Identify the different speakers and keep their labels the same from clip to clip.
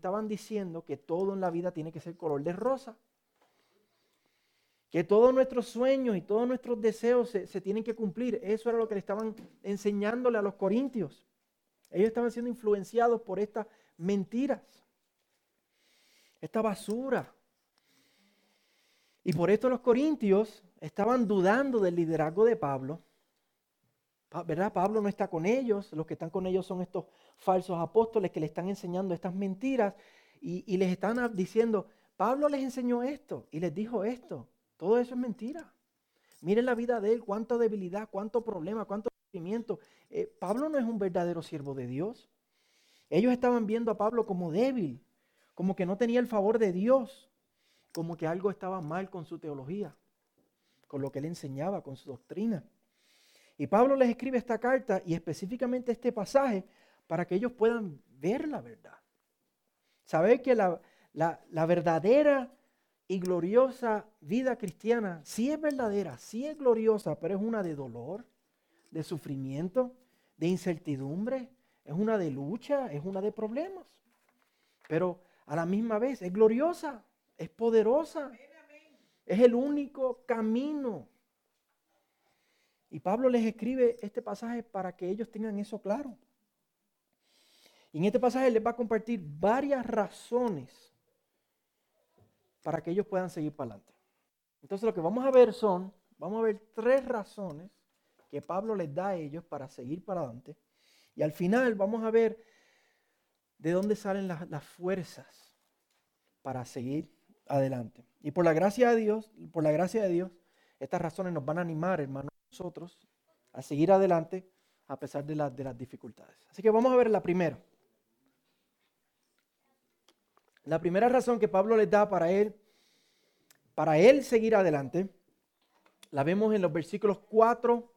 Speaker 1: estaban diciendo que todo en la vida tiene que ser color de rosa. Que todos nuestros sueños y todos nuestros deseos se, tienen que cumplir. Eso era lo que le estaban enseñándole a los corintios. Ellos estaban siendo influenciados por estas mentiras, esta basura. Y por esto los corintios estaban dudando del liderazgo de Pablo. ¿Verdad? Pablo no está con ellos. Los que están con ellos son estos falsos apóstoles que le están enseñando estas mentiras y, les están diciendo, Pablo les enseñó esto y les dijo esto. Todo eso es mentira. Miren la vida de él, cuánta debilidad, cuánto problema, cuánto sufrimiento. Eh, Pablo no es un verdadero siervo de Dios. Ellos estaban viendo a Pablo como débil, como que no tenía el favor de Dios, como que algo estaba mal con su teología, con lo que él enseñaba, con su doctrina. Y Pablo les escribe esta carta y específicamente este pasaje para que ellos puedan ver la verdad. Saber que la, la, verdadera y gloriosa vida cristiana sí es verdadera, sí es gloriosa, pero es una de dolor, de sufrimiento, de incertidumbre, es una de lucha, es una de problemas. Pero a la misma vez es gloriosa, es poderosa, es el único camino. Y Pablo les escribe este pasaje para que ellos tengan eso claro. Y en este pasaje les va a compartir varias razones para que ellos puedan seguir para adelante. Entonces lo que vamos a ver son, vamos a ver tres razones que Pablo les da a ellos para seguir para adelante. Y al final vamos a ver de dónde salen las, fuerzas para seguir adelante. Y por la gracia de Dios, por la gracia de Dios, estas razones nos van a animar, hermanos, nosotros a seguir adelante a pesar de, de las dificultades. Así que vamos a ver la primera. La primera razón que Pablo les da para él, para él seguir adelante, la vemos en los versículos 4,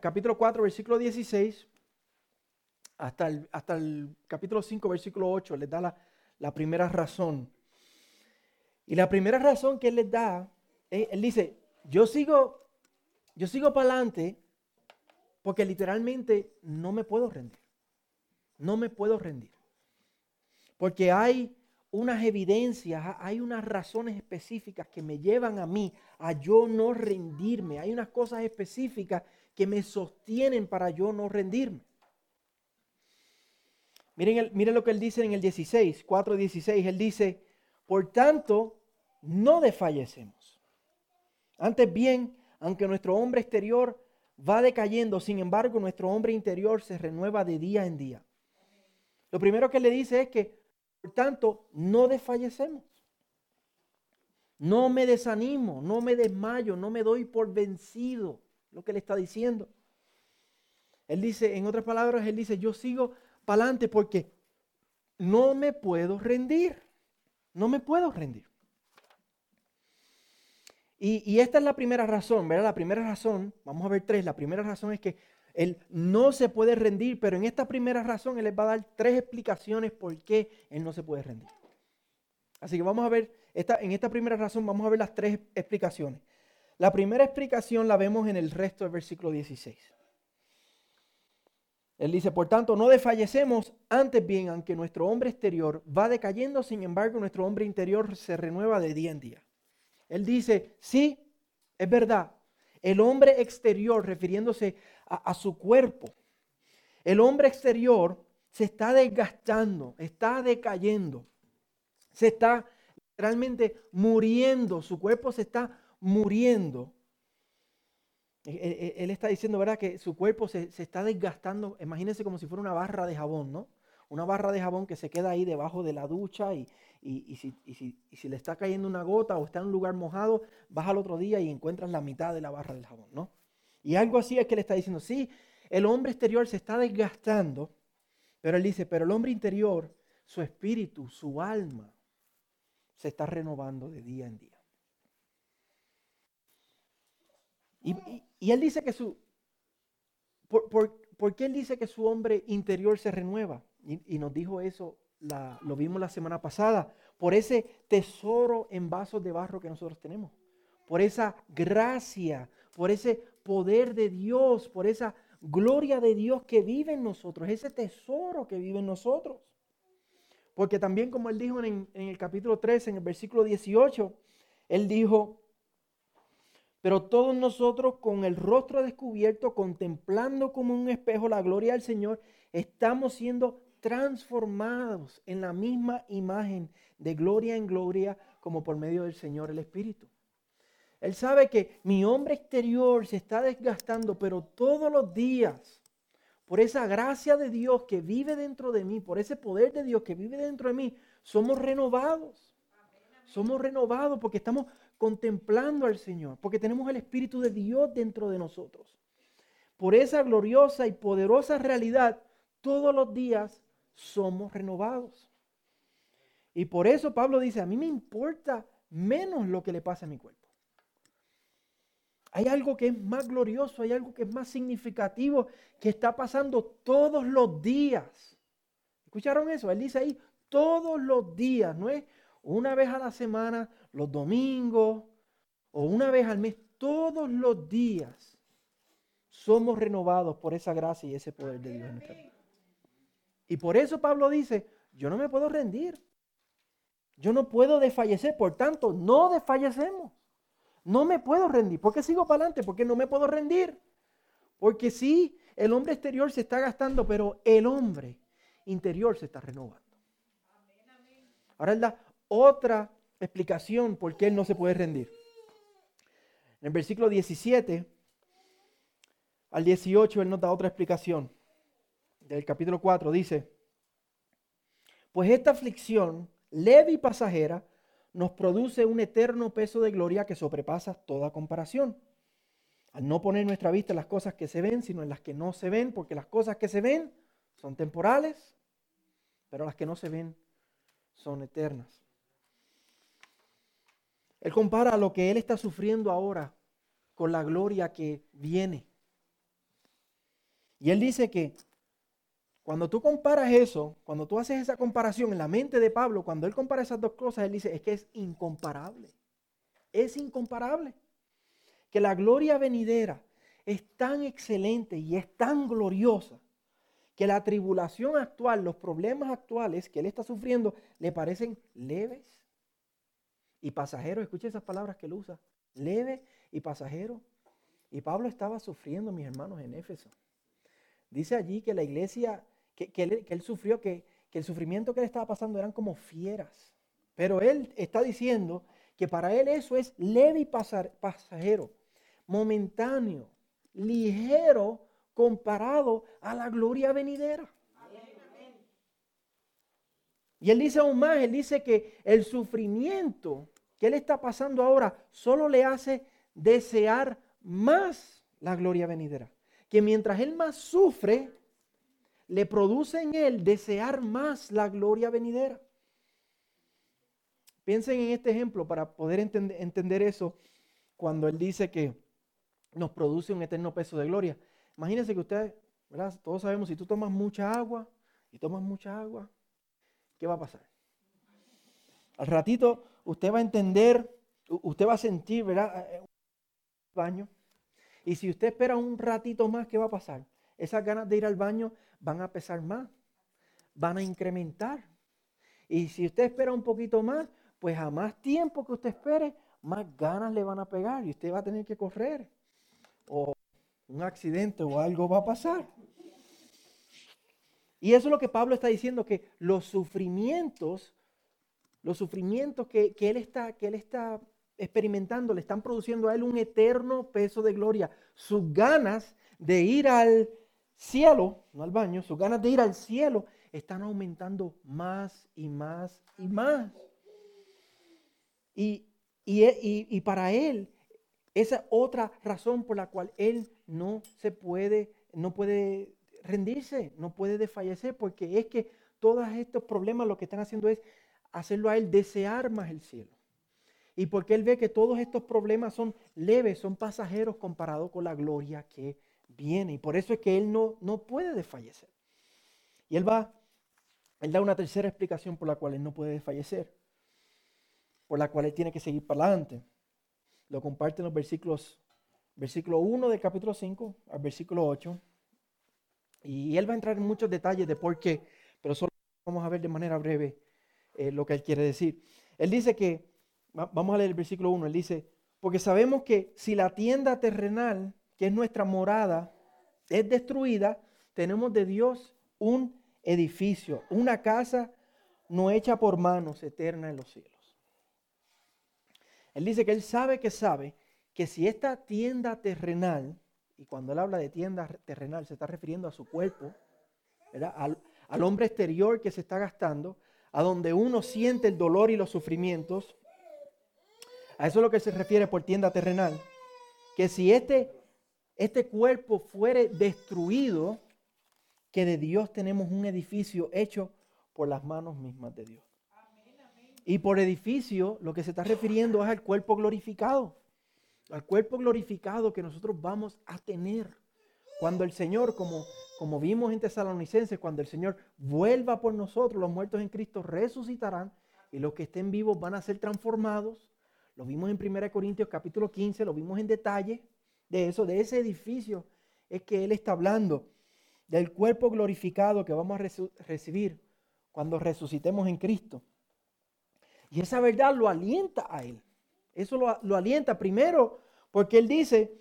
Speaker 1: capítulo 4, versículo 16, hasta el, hasta el capítulo 5, versículo 8, les da la, la primera razón. Y la primera razón que él les da, él, él dice, yo sigo, yo sigo para adelante porque literalmente no me puedo rendir. No me puedo rendir. Porque hay unas evidencias, hay unas razones específicas que me llevan a mí a yo no rendirme. Hay unas cosas específicas que me sostienen para yo no rendirme. Miren, miren lo que él dice en el 16, 4.16. Él dice, por tanto, no desfallecemos. Antes bien, aunque nuestro hombre exterior va decayendo, sin embargo, nuestro hombre interior se renueva de día en día. Lo primero que le dice es que por tanto, no desfallecemos. No me desanimo, no me desmayo, no me doy por vencido, lo que le está diciendo. Él dice, en otras palabras, él dice, yo sigo para adelante porque no me puedo rendir. No me puedo rendir. Y, esta es la primera razón, ¿verdad? La primera razón, vamos a ver tres, la primera razón es que él no se puede rendir, pero en esta primera razón Él les va a dar tres explicaciones por qué Él no se puede rendir. Así que vamos a ver, esta, en esta primera razón vamos a ver las tres explicaciones. La primera explicación la vemos en el resto del versículo 16. Él dice, por tanto, no desfallecemos antes bien, aunque nuestro hombre exterior va decayendo, sin embargo, nuestro hombre interior se renueva de día en día. Él dice, sí, es verdad, el hombre exterior, refiriéndose a, su cuerpo. El hombre exterior se está desgastando, está decayendo, se está realmente muriendo, su cuerpo se está muriendo. E, e, e, él está diciendo, ¿verdad? Que su cuerpo se, está desgastando. Imagínense como si fuera una barra de jabón, ¿no? Una barra de jabón que se queda ahí debajo de la ducha y, y, si, le está cayendo una gota o está en un lugar mojado, vas al otro día y encuentras la mitad de la barra del jabón, ¿no? Y algo así es que le está diciendo, sí, el hombre exterior se está desgastando, pero él dice, pero el hombre interior, su espíritu, su alma, se está renovando de día en día. Y, él dice que su, por, qué él dice que su hombre interior se renueva? Y, nos dijo eso, lo vimos la semana pasada, por ese tesoro en vasos de barro que nosotros tenemos, por esa gracia, por ese poder de Dios, por esa gloria de Dios que vive en nosotros, ese tesoro que vive en nosotros. porque también como él dijo en, en el capítulo 13, en el versículo 18, él dijo, pero todos nosotros con el rostro descubierto, contemplando como un espejo la gloria del Señor, estamos siendo transformados en la misma imagen de gloria en gloria como por medio del Señor el Espíritu. Él sabe que mi hombre exterior se está desgastando, pero todos los días, por esa gracia de Dios que vive dentro de mí, por ese poder de Dios que vive dentro de mí, somos renovados. Somos renovados porque estamos contemplando al Señor, porque tenemos el Espíritu de Dios dentro de nosotros. Por esa gloriosa y poderosa realidad, todos los días somos renovados. Y por eso Pablo dice, a mí me importa menos lo que le pasa a mi cuerpo. Hay algo que es más glorioso, hay algo que es más significativo que está pasando todos los días. ¿Escucharon eso? Él dice ahí, todos los días, no es una vez a la semana, los domingos o una vez al mes, todos los días somos renovados por esa gracia y ese poder de Dios. Y por eso Pablo dice, yo no me puedo rendir. Yo no puedo desfallecer, por tanto, no desfallecemos. No me puedo rendir. ¿Por qué sigo para adelante? Porque no me puedo rendir. Porque sí, el hombre exterior se está gastando, pero el hombre interior se está renovando. Ahora él da otra explicación por qué él no se puede rendir. En el versículo 17 al 18 él nos da otra explicación. Del capítulo 4 dice, pues esta aflicción leve y pasajera nos produce un eterno peso de gloria que sobrepasa toda comparación. Al no poner nuestra vista las cosas que se ven, sino en las que no se ven, porque las cosas que se ven son temporales, pero las que no se ven son eternas. Él compara lo que él está sufriendo ahora con la gloria que viene. Y él dice que cuando tú comparas eso, cuando tú haces esa comparación en la mente de Pablo, cuando él compara esas dos cosas, él dice, es que es incomparable. Es incomparable. Que la gloria venidera es tan excelente y es tan gloriosa que la tribulación actual, los problemas actuales que él está sufriendo, le parecen leves y pasajeros. Escuche esas palabras que él usa. Leve y pasajero. Y Pablo estaba sufriendo, mis hermanos, en Éfeso. Dice allí que la iglesia que, él, sufrió, que, el sufrimiento que le estaba pasando eran como fieras. Pero él está diciendo que para él eso es leve y pasajero, momentáneo, ligero comparado a la gloria venidera. Y él dice aún más, él dice que el sufrimiento que él está pasando ahora solo le hace desear más la gloria venidera. Que mientras él más sufre, le produce en él desear más la gloria venidera. Piensen en este ejemplo para poder entender eso cuando él dice que nos produce un eterno peso de gloria. Imagínense que ustedes. Todos sabemos, si tú tomas mucha agua y tomas mucha agua, ¿qué va a pasar? Al ratito usted va a entender, usted va a sentir, ¿verdad? Eh, baño. Y si usted espera un ratito más, ¿qué va a pasar? Esas ganas de ir al baño van a pesar más, van a incrementar. Y si usted espera un poquito más, pues a más tiempo que usted espere, más ganas le van a pegar y usted va a tener que correr. O un accidente o algo va a pasar. Y eso es lo que Pablo está diciendo, que los sufrimientos, los sufrimientos que, él está, que él está experimentando le están produciendo a él un eterno peso de gloria. Sus ganas de ir al cielo, no al baño, sus ganas de ir al cielo están aumentando más y más y más. Y, y, para él, esa otra razón por la cual él no se puede, no puede rendirse, no puede desfallecer, porque es que todos estos problemas lo que están haciendo es hacerlo a él desear más el cielo. Y porque él ve que todos estos problemas son leves, son pasajeros comparados con la gloria que viene. Y por eso es que él no, no puede desfallecer. Y él va, él da una tercera explicación por la cual él no puede desfallecer, por la cual él tiene que seguir para adelante. Lo comparte en los versículos, versículo 1 del capítulo 5 al versículo 8. Y él va a entrar en muchos detalles de por qué, pero solo vamos a ver de manera breve eh, lo que él quiere decir. Él dice que, vamos a leer el versículo 1, él dice, porque sabemos que si la tienda terrenal, que es nuestra morada, es destruida, tenemos de Dios un edificio, una casa no hecha por manos eterna en los cielos. Él dice que él sabe que sabe que si esta tienda terrenal, y cuando él habla de tienda terrenal se está refiriendo a su cuerpo, Al, al hombre exterior que se está gastando, a donde uno siente el dolor y los sufrimientos, a eso es lo que se refiere por tienda terrenal, que si este, este cuerpo fuere destruido, que de Dios tenemos un edificio hecho por las manos mismas de Dios. Y por edificio lo que se está refiriendo es al cuerpo glorificado, al cuerpo glorificado que nosotros vamos a tener. Cuando el Señor, como, como vimos en Tesalonicenses, cuando el Señor vuelva por nosotros, los muertos en Cristo resucitarán y los que estén vivos van a ser transformados. Lo vimos en 1 Corintios capítulo 15, lo vimos en detalle de eso, de ese edificio es que Él está hablando, del cuerpo glorificado que vamos a recibir cuando resucitemos en Cristo. Y esa verdad lo alienta a Él. Eso lo, alienta primero porque Él dice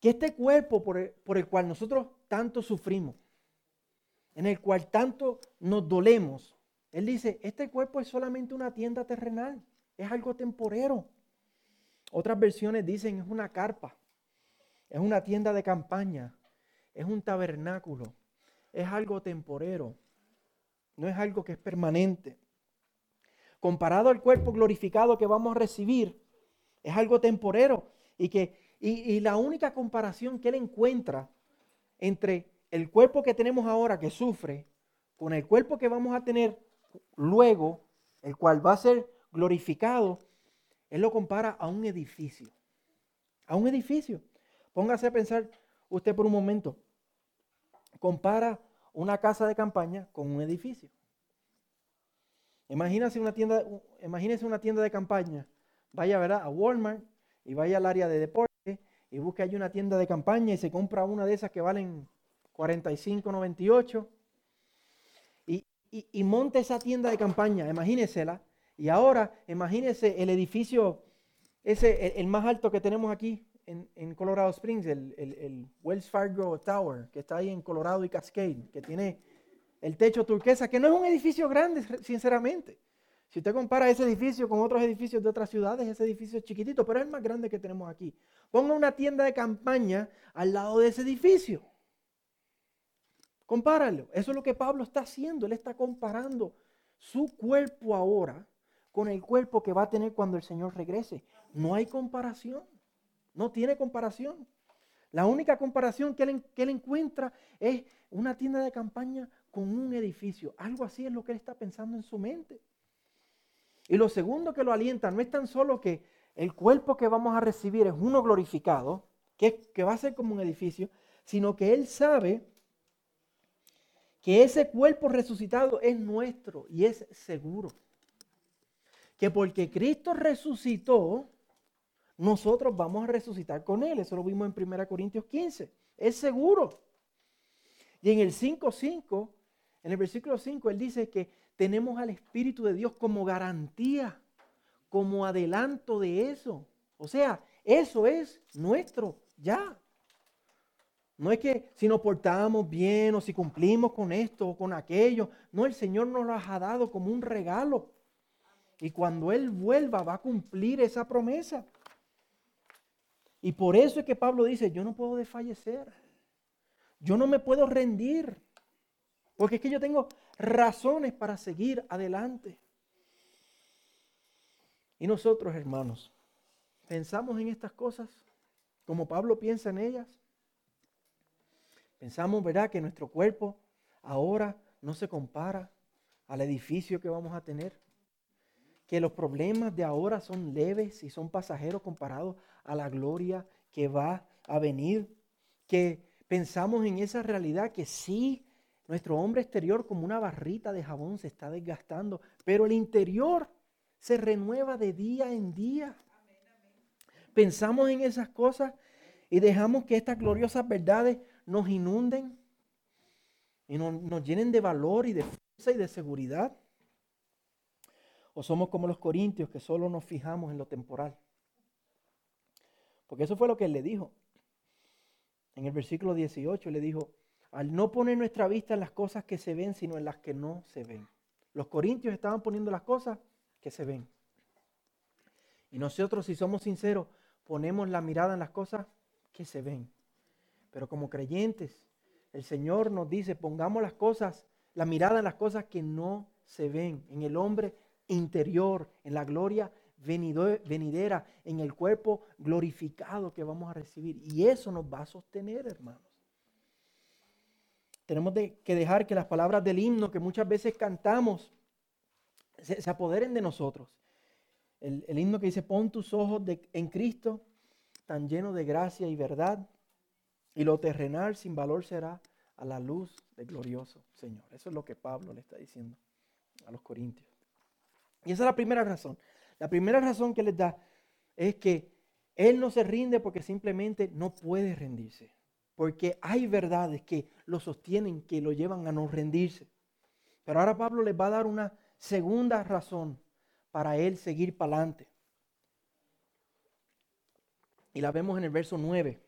Speaker 1: que este cuerpo por el, por el cual nosotros tanto sufrimos, en el cual tanto nos dolemos, Él dice, este cuerpo es solamente una tienda terrenal, es algo temporero. Otras versiones dicen es una carpa, es una tienda de campaña, es un tabernáculo, es algo temporero, no es algo que es permanente. Comparado al cuerpo glorificado que vamos a recibir, es algo temporero y que y, la única comparación que él encuentra entre el cuerpo que tenemos ahora que sufre con el cuerpo que vamos a tener luego, el cual va a ser glorificado, él lo compara a un edificio. A un edificio. Póngase a pensar usted por un momento. Compara una casa de campaña con un edificio. Imagínese una tienda, imagínese una tienda de campaña. Vaya ¿verdad? a Walmart y vaya al área de deporte y busque allí una tienda de campaña y se compra una de esas que valen 45.98 y, y, y monte esa tienda de campaña, imagínesela. Y ahora imagínese el edificio, ese, el, más alto que tenemos aquí en, Colorado Springs, el, el, Wells Fargo Tower, que está ahí en Colorado y Cascade, que tiene el techo turquesa, que no es un edificio grande, sinceramente. Si usted compara ese edificio con otros edificios de otras ciudades, ese edificio es chiquitito, pero es el más grande que tenemos aquí. Ponga una tienda de campaña al lado de ese edificio. Compáralo. Eso es lo que Pablo está haciendo. Él está comparando su cuerpo ahora con el cuerpo que va a tener cuando el Señor regrese. No hay comparación. No tiene comparación. La única comparación que él, encuentra es una tienda de campaña con un edificio. Algo así es lo que él está pensando en su mente. Y lo segundo que lo alienta no es tan solo que el cuerpo que vamos a recibir es uno glorificado, que, que va a ser como un edificio, sino que él sabe que ese cuerpo resucitado es nuestro y es seguro. Que porque Cristo resucitó, nosotros vamos a resucitar con Él. Eso lo vimos en 1 Corintios 15. Es seguro. Y en el 5.5, en el versículo 5, Él dice que tenemos al Espíritu de Dios como garantía, como adelanto de eso. O sea, eso es nuestro ya. No es que si nos portamos bien o si cumplimos con esto o con aquello. No, el Señor nos lo ha dado como un regalo. Y cuando Él vuelva va a cumplir esa promesa. Y por eso es que Pablo dice, yo no puedo desfallecer. Yo no me puedo rendir. Porque es que yo tengo razones para seguir adelante. Y nosotros, hermanos, pensamos en estas cosas como Pablo piensa en ellas. Pensamos, ¿verdad?, que nuestro cuerpo ahora no se compara al edificio que vamos a tener. Que los problemas de ahora son leves y son pasajeros comparados a la gloria que va a venir, que pensamos en esa realidad que sí, nuestro hombre exterior como una barrita de jabón se está desgastando, pero el interior se renueva de día en día. Pensamos en esas cosas y dejamos que estas gloriosas verdades nos inunden y nos, nos llenen de valor y de fuerza y de seguridad. ¿O somos como los corintios que solo nos fijamos en lo temporal? Porque eso fue lo que él le dijo. En el versículo 18 le dijo, al no poner nuestra vista en las cosas que se ven, sino en las que no se ven. Los corintios estaban poniendo las cosas que se ven. Y nosotros, si somos sinceros, ponemos la mirada en las cosas que se ven. Pero como creyentes, el Señor nos dice, pongamos las cosas, la mirada en las cosas que no se ven, en el hombre interior, en la gloria venidera, en el cuerpo glorificado que vamos a recibir. Y eso nos va a sostener, hermanos. Tenemos que dejar que las palabras del himno que muchas veces cantamos se, apoderen de nosotros. El, himno que dice, pon tus ojos en Cristo, tan lleno de gracia y verdad, y lo terrenal sin valor será a la luz del glorioso Señor. Eso es lo que Pablo le está diciendo a los corintios. Y esa es la primera razón. La primera razón que les da es que Él no se rinde porque simplemente no puede rendirse. Porque hay verdades que lo sostienen, que lo llevan a no rendirse. Pero ahora Pablo les va a dar una segunda razón para Él seguir para adelante. Y la vemos en el verso 9.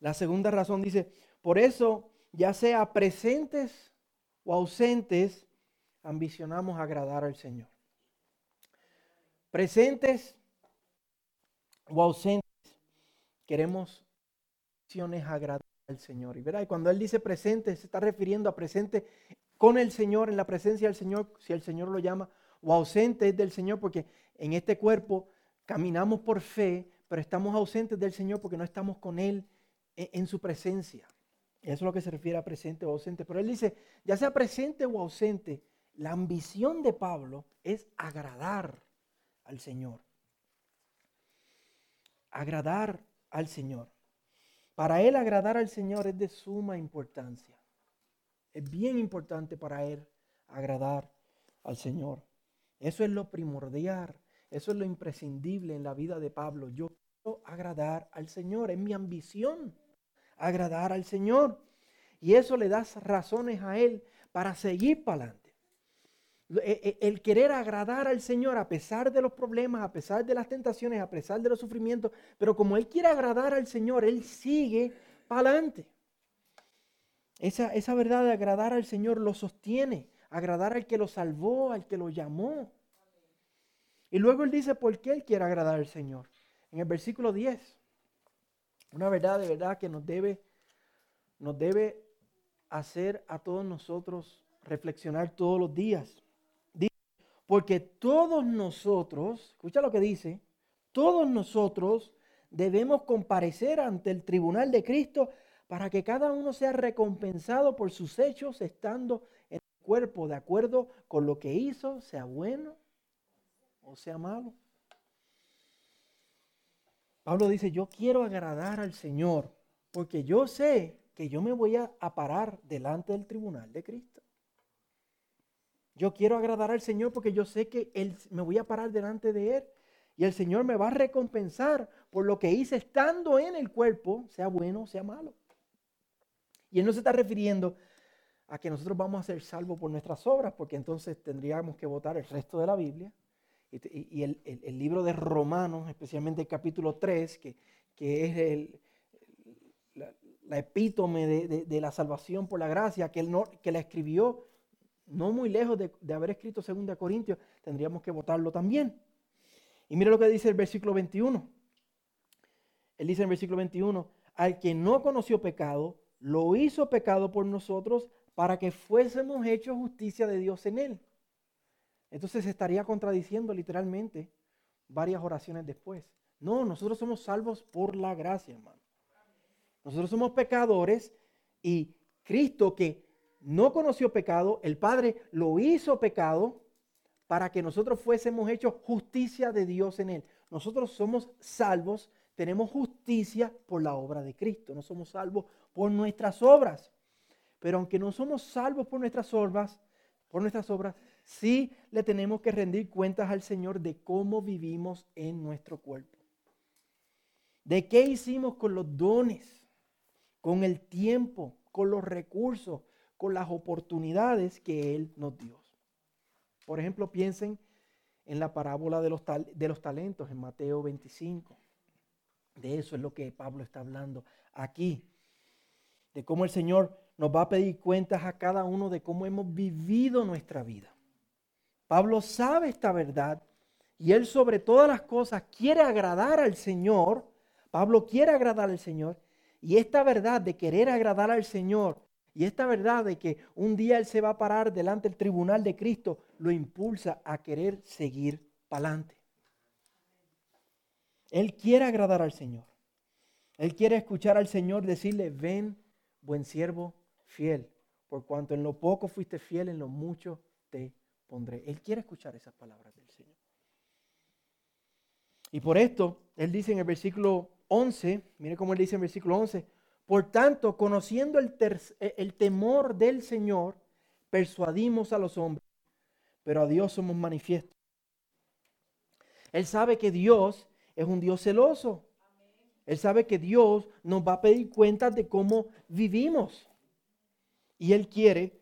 Speaker 1: La segunda razón dice, por eso, ya sea presentes o ausentes, ambicionamos agradar al Señor. Presentes o ausentes, queremos agradar al Señor. Y verá, cuando Él dice presente, se está refiriendo a presente con el Señor, en la presencia del Señor, si el Señor lo llama, o ausente es del Señor, porque en este cuerpo caminamos por fe, pero estamos ausentes del Señor porque no estamos con Él en, su presencia. Eso es lo que se refiere a presente o ausente. Pero Él dice, ya sea presente o ausente, la ambición de Pablo es agradar al Señor. Agradar al Señor. Para él agradar al Señor es de suma importancia. Es bien importante para él agradar al Señor. Eso es lo primordial, eso es lo imprescindible en la vida de Pablo. Yo quiero agradar al Señor, es mi ambición agradar al Señor. Y eso le da razones a él para seguir para adelante. E, e, el querer agradar al Señor a pesar de los problemas, a pesar de las tentaciones, a pesar de los sufrimientos, pero como Él quiere agradar al Señor, Él sigue para adelante. Esa, esa verdad de agradar al Señor lo sostiene, agradar al que lo salvó, al que lo llamó. Y luego Él dice, ¿por qué Él quiere agradar al Señor? En el versículo 10, una verdad de verdad que nos debe, nos debe hacer a todos nosotros reflexionar todos los días. Porque todos nosotros, escucha lo que dice, todos nosotros debemos comparecer ante el tribunal de Cristo para que cada uno sea recompensado por sus hechos estando en el cuerpo de acuerdo con lo que hizo, sea bueno o sea malo. Pablo dice, yo quiero agradar al Señor porque yo sé que yo me voy a parar delante del tribunal de Cristo. Yo quiero agradar al Señor porque yo sé que él, me voy a parar delante de Él y el Señor me va a recompensar por lo que hice estando en el cuerpo, sea bueno, sea malo. Y Él no se está refiriendo a que nosotros vamos a ser salvos por nuestras obras, porque entonces tendríamos que votar el resto de la Biblia. Y, el, libro de Romanos, especialmente el capítulo 3, que, es el, la, epítome de, la salvación por la gracia, que, él que la escribió no muy lejos de, haber escrito 2 Corintios, tendríamos que votarlo también. Y mire lo que dice el versículo 21. Él dice en el versículo 21, al que no conoció pecado, lo hizo pecado por nosotros para que fuésemos hechos justicia de Dios en él. Entonces estaría contradiciendo literalmente varias oraciones después. No, nosotros somos salvos por la gracia, hermano. Nosotros somos pecadores y Cristo que no conoció pecado, el Padre lo hizo pecado para que nosotros fuésemos hechos justicia de Dios en él. Nosotros somos salvos, tenemos justicia por la obra de Cristo, no somos salvos por nuestras obras. Pero aunque no somos salvos por nuestras obras, por nuestras obras, sí le tenemos que rendir cuentas al Señor de cómo vivimos en nuestro cuerpo. De qué hicimos con los dones, con el tiempo, con los recursos, con las oportunidades que Él nos dio. Por ejemplo, piensen en la parábola de los, de los talentos en Mateo 25. De eso es lo que Pablo está hablando aquí. De cómo el Señor nos va a pedir cuentas a cada uno de cómo hemos vivido nuestra vida. Pablo sabe esta verdad y él sobre todas las cosas quiere agradar al Señor. Pablo quiere agradar al Señor. Y esta verdad de querer agradar al Señor y esta verdad de que un día Él se va a parar delante del tribunal de Cristo lo impulsa a querer seguir para adelante. Él quiere agradar al Señor. Él quiere escuchar al Señor decirle, ven, buen siervo fiel, por cuanto en lo poco fuiste fiel, en lo mucho te pondré. Él quiere escuchar esas palabras del Señor. Y por esto, Él dice en el versículo 11, mire cómo Él dice en el versículo 11, por tanto, conociendo el, el temor del Señor, persuadimos a los hombres, pero a Dios somos manifiestos. Él sabe que Dios es un Dios celoso. Él sabe que Dios nos va a pedir cuentas de cómo vivimos. Y Él quiere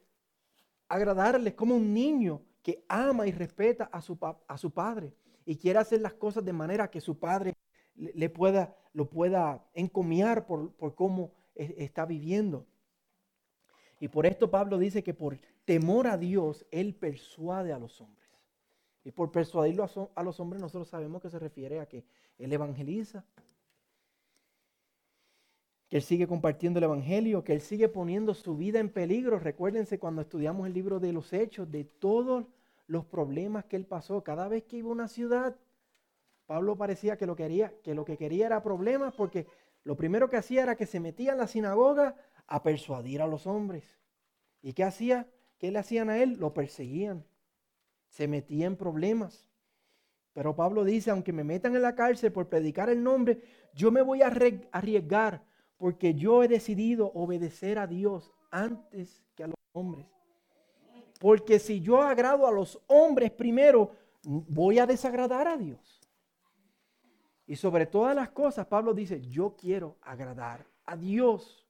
Speaker 1: agradarles como un niño que ama y respeta a su, a su padre y quiere hacer las cosas de manera que su padre le pueda, lo pueda encomiar por, por cómo está viviendo. Y por esto Pablo dice que por temor a Dios, Él persuade a los hombres. Y por persuadirlo a, los hombres, nosotros sabemos que se refiere a que Él evangeliza, que Él sigue compartiendo el Evangelio, que Él sigue poniendo su vida en peligro. Recuérdense cuando estudiamos el libro de los Hechos, de todos los problemas que Él pasó. Cada vez que iba a una ciudad, Pablo parecía que lo, quería, que lo que quería era problemas porque lo primero que hacía era que se metía en la sinagoga a persuadir a los hombres. ¿Y qué hacía? ¿Qué le hacían a él? Lo perseguían. Se metía en problemas. Pero Pablo dice, aunque me metan en la cárcel por predicar el nombre, yo me voy a arriesgar porque yo he decidido obedecer a Dios antes que a los hombres. Porque si yo agrado a los hombres primero, voy a desagradar a Dios. Y sobre todas las cosas, Pablo dice, yo quiero agradar a Dios.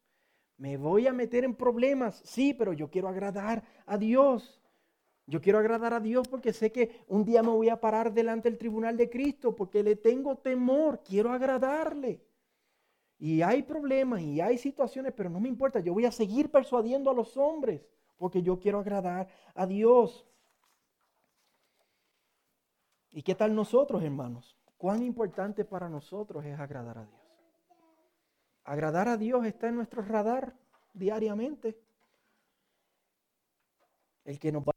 Speaker 1: Me voy a meter en problemas, sí, pero yo quiero agradar a Dios. Yo quiero agradar a Dios porque sé que un día me voy a parar delante del tribunal de Cristo porque le tengo temor, quiero agradarle. Y hay problemas y hay situaciones, pero no me importa, yo voy a seguir persuadiendo a los hombres porque yo quiero agradar a Dios. ¿Y qué tal nosotros, hermanos? Cuán importante para nosotros es agradar a Dios. Agradar a Dios está en nuestro radar diariamente. El que nos va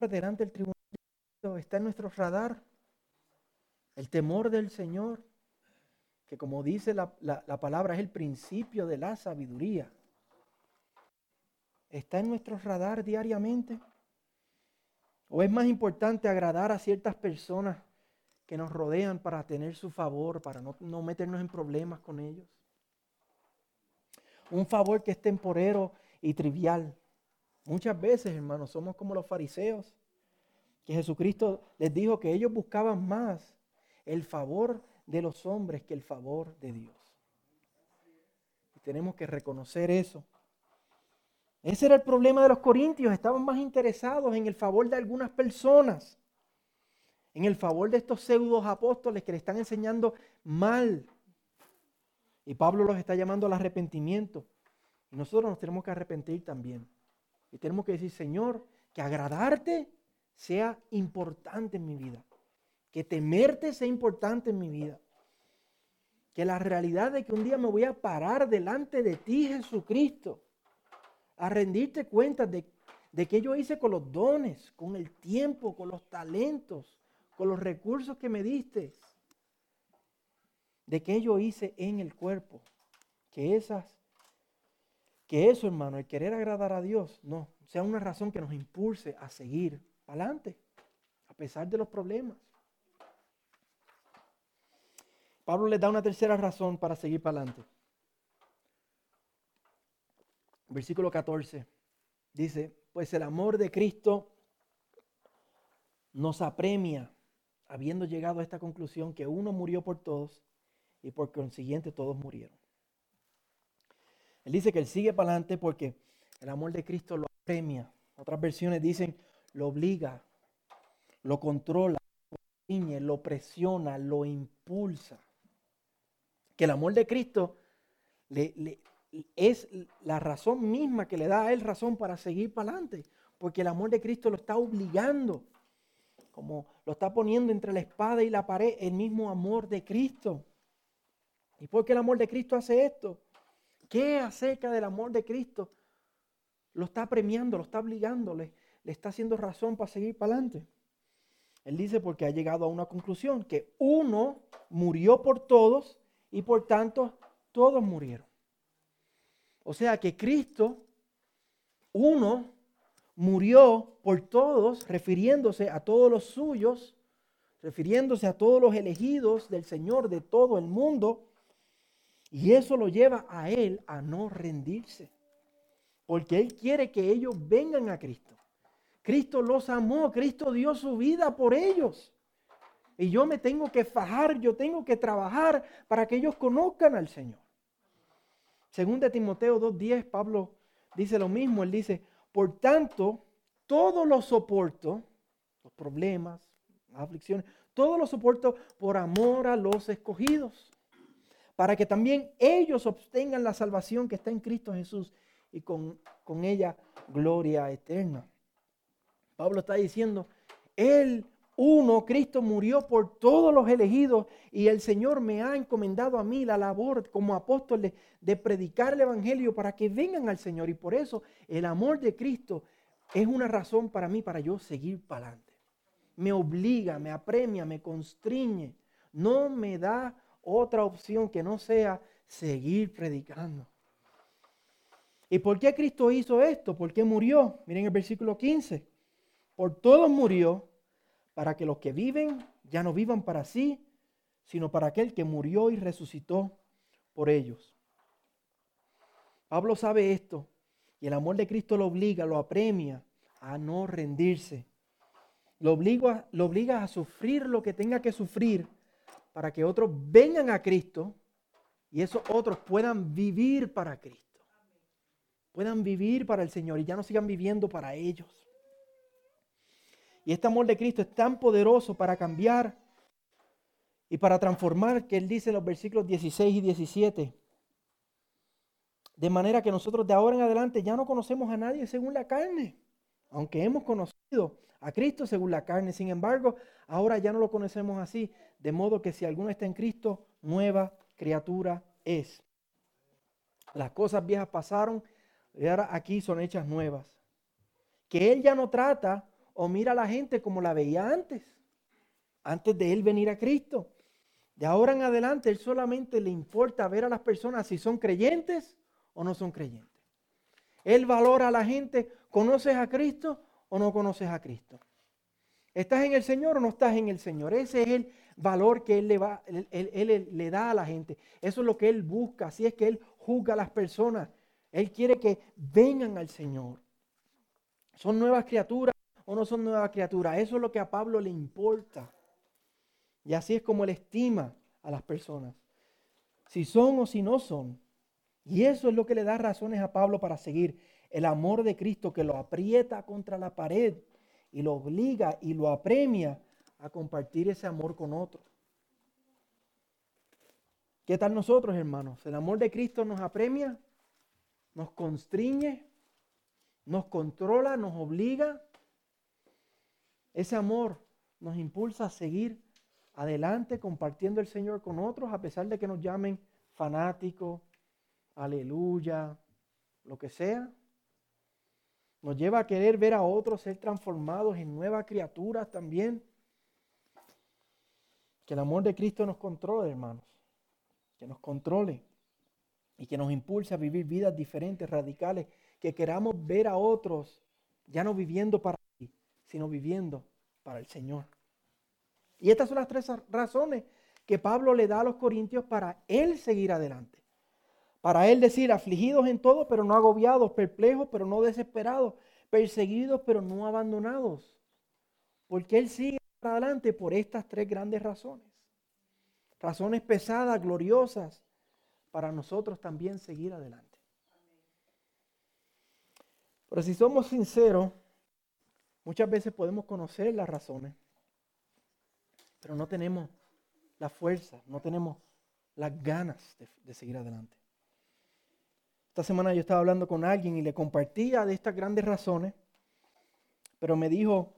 Speaker 1: a delante del tribunal está en nuestro radar. El temor del Señor, que como dice la, la palabra es el principio de la sabiduría, está en nuestro radar diariamente. ¿O es más importante agradar a ciertas personas que nos rodean para tener su favor, para no, meternos en problemas con ellos. Un favor que es temporero y trivial. Muchas veces, hermanos, somos como los fariseos, que Jesucristo les dijo que ellos buscaban más el favor de los hombres que el favor de Dios. Y tenemos que reconocer eso. Ese era el problema de los corintios, estaban más interesados en el favor de algunas personas en el favor de estos pseudos apóstoles que le están enseñando mal. Y Pablo los está llamando al arrepentimiento. Y nosotros nos tenemos que arrepentir también. Y tenemos que decir, Señor, que agradarte sea importante en mi vida. Que temerte sea importante en mi vida. Que la realidad de que un día me voy a parar delante de ti, Jesucristo, a rendirte cuenta de, de yo hice con los dones, con el tiempo, con los talentos, con los recursos que me diste, de que yo hice en el cuerpo. Que esas, que eso, hermano, el querer agradar a Dios, no, sea una razón que nos impulse a seguir adelante, a pesar de los problemas. Pablo les da una tercera razón para seguir para adelante. Versículo 14 dice, pues el amor de Cristo nos apremia habiendo llegado a esta conclusión que uno murió por todos y por consiguiente todos murieron. Él dice que él sigue para adelante porque el amor de Cristo lo premia. Otras versiones dicen lo obliga. lo controla, lo, lo presiona, lo impulsa. Que el amor de Cristo le, es la razón misma que le da a él razón para seguir para adelante, porque el amor de Cristo lo está obligando, como lo está poniendo entre la espada y la pared, el mismo amor de Cristo. ¿Y por qué el amor de Cristo hace esto? ¿Qué acerca del amor de Cristo? Lo está premiando, lo está obligando, le, le está haciendo razón para seguir para adelante. Él dice porque ha llegado a una conclusión, que uno murió por todos y por tanto todos murieron. O sea que Cristo, uno, murió por todos, refiriéndose a todos los suyos, refiriéndose a todos los elegidos del Señor de todo el mundo. Y eso lo lleva a Él a no rendirse. Porque Él quiere que ellos vengan a Cristo. Cristo los amó, Cristo dio su vida por ellos. Y yo me tengo que fajar, yo tengo que trabajar para que ellos conozcan al Señor. Según de Timoteo 2.10, Pablo dice lo mismo. Él dice, por tanto, todo lo soporto, los problemas, las aflicciones, todo lo soporto por amor a los escogidos, para que también ellos obtengan la salvación que está en Cristo Jesús y con, con ella gloria eterna. Pablo está diciendo, Él uno, Cristo murió por todos los elegidos y el Señor me ha encomendado a mí la labor como apóstol de, predicar el Evangelio para que vengan al Señor. Y por eso el amor de Cristo es una razón para mí, para yo seguir para adelante. Me obliga, me apremia, me constriñe. No me da otra opción que no sea seguir predicando. ¿Y por qué Cristo hizo esto? ¿Por qué murió? Miren el versículo 15. Por todos murió para que los que viven ya no vivan para sí, sino para aquel que murió y resucitó por ellos. Pablo sabe esto y el amor de Cristo lo obliga, lo apremia a no rendirse. Lo obliga, lo obliga a sufrir lo que tenga que sufrir para que otros vengan a Cristo y esos otros puedan vivir para Cristo. Puedan vivir para el Señor y ya no sigan viviendo para ellos. Y este amor de Cristo es tan poderoso para cambiar y para transformar que Él dice en los versículos 16 y 17. De manera que nosotros de ahora en adelante ya no conocemos a nadie según la carne, aunque hemos conocido a Cristo según la carne. Sin embargo, ahora ya no lo conocemos así, de modo que si alguno está en Cristo, nueva criatura es. Las cosas viejas pasaron y ahora aquí son hechas nuevas. Que Él ya no trata o mira a la gente como la veía antes, antes de él venir a Cristo. De ahora en adelante, él solamente le importa ver a las personas si son creyentes o no son creyentes. Él valora a la gente, ¿conoces a Cristo o no conoces a Cristo? ¿Estás en el Señor o no estás en el Señor? Ese es el valor que él le, va, él le da a la gente. Eso es lo que Él busca. Así es que Él juzga a las personas. Él quiere que vengan al Señor. Son nuevas criaturas o no son nuevas criaturas. Eso es lo que a Pablo le importa. Y así es como él estima a las personas. Si son o si no son. Y eso es lo que le da razones a Pablo para seguir. El amor de Cristo que lo aprieta contra la pared y lo obliga y lo apremia a compartir ese amor con otros. ¿Qué tal nosotros, hermanos? El amor de Cristo nos apremia, nos constriñe, nos controla, nos obliga ese amor nos impulsa a seguir adelante compartiendo el Señor con otros, a pesar de que nos llamen fanáticos, aleluya, lo que sea. Nos lleva a querer ver a otros ser transformados en nuevas criaturas también. Que el amor de Cristo nos controle, hermanos. Que nos controle y que nos impulse a vivir vidas diferentes, radicales. Que queramos ver a otros ya no viviendo para sino viviendo para el Señor. Y estas son las tres razones que Pablo le da a los corintios para él seguir adelante. Para él decir, afligidos en todo, pero no agobiados, perplejos, pero no desesperados, perseguidos, pero no abandonados. Porque él sigue adelante por estas tres grandes razones. Razones pesadas, gloriosas, para nosotros también seguir adelante. Pero si somos sinceros, Muchas veces podemos conocer las razones pero no tenemos la fuerza, no tenemos las ganas de, seguir adelante. Esta semana yo estaba hablando con alguien y le compartía de estas grandes razones, pero me dijo,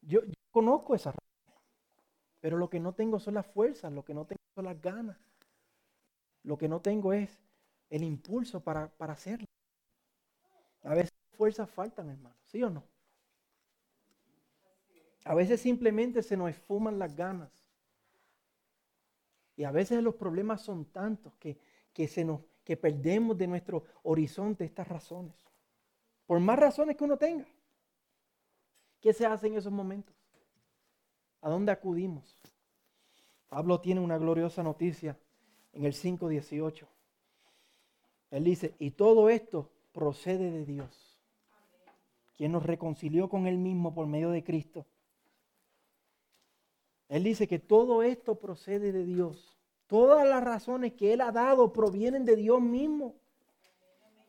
Speaker 1: yo, conozco esas razones, pero lo que no tengo son las fuerzas, lo que no tengo son las ganas, lo que no tengo es el impulso para, para hacerlo. A veces fuerzas faltan, hermano, ¿sí o no? A veces simplemente se nos esfuman las ganas. Y a veces los problemas son tantos que, se nos, que perdemos de nuestro horizonte estas razones. Por más razones que uno tenga. ¿Qué se hace en esos momentos? ¿A dónde acudimos? Pablo tiene una gloriosa noticia en el 5.18. Él dice, y todo esto procede de Dios, quien nos reconcilió con Él mismo por medio de Cristo él dice que todo esto procede de Dios. Todas las razones que Él ha dado provienen de Dios mismo.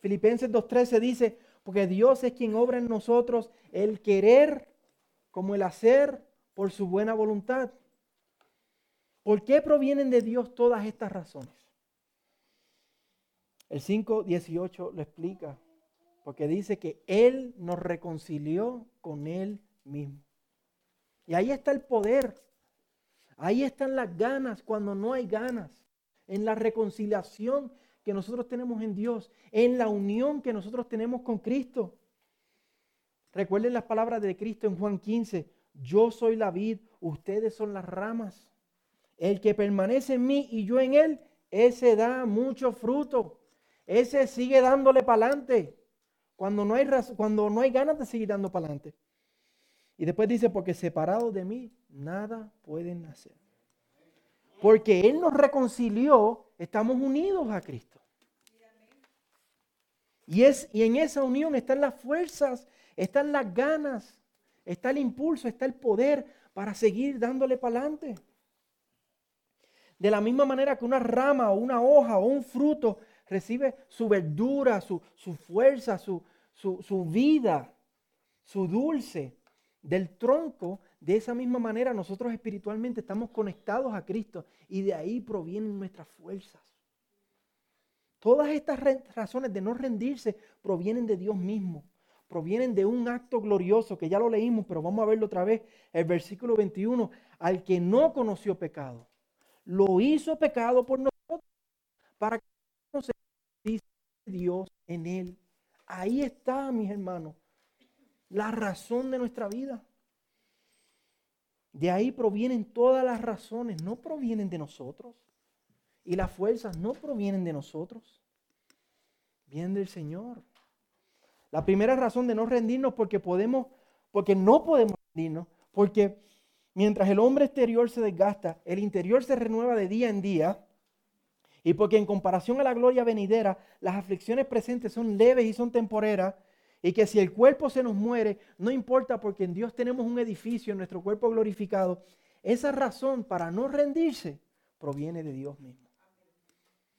Speaker 1: Filipenses 2.13 dice, porque Dios es quien obra en nosotros el querer como el hacer por su buena voluntad. ¿Por qué provienen de Dios todas estas razones? El 5.18 lo explica, porque dice que Él nos reconcilió con Él mismo. Y ahí está el poder Ahí están las ganas cuando no hay ganas. En la reconciliación que nosotros tenemos en Dios. En la unión que nosotros tenemos con Cristo. Recuerden las palabras de Cristo en Juan 15. Yo soy la vid, ustedes son las ramas. El que permanece en mí y yo en él, ese da mucho fruto. Ese sigue dándole para adelante. Cuando no hay, cuando no hay ganas de seguir dando para adelante. Y después dice, porque separados de mí, nada pueden hacer. Porque Él nos reconcilió, estamos unidos a Cristo. Y, es, y en esa unión están las fuerzas, están las ganas, está el impulso, está el poder para seguir dándole para adelante. De la misma manera que una rama o una hoja o un fruto recibe su verdura, su, fuerza, su, su vida, su dulce, del tronco, de esa misma manera nosotros espiritualmente estamos conectados a Cristo y de ahí provienen nuestras fuerzas. Todas estas razones de no rendirse provienen de Dios mismo, provienen de un acto glorioso que ya lo leímos, pero vamos a verlo otra vez, el versículo 21, al que no conoció pecado, lo hizo pecado por nosotros para que Dios en él. Ahí está, mis hermanos la razón de nuestra vida. De ahí provienen todas las razones, no provienen de nosotros. Y las fuerzas no provienen de nosotros, vienen del Señor. La primera razón de no rendirnos porque podemos, porque no podemos rendirnos, porque mientras el hombre exterior se desgasta, el interior se renueva de día en día. Y porque en comparación a la gloria venidera, las aflicciones presentes son leves y son temporeras, y que si el cuerpo se nos muere, no importa porque en Dios tenemos un edificio, en nuestro cuerpo glorificado. Esa razón para no rendirse proviene de Dios mismo.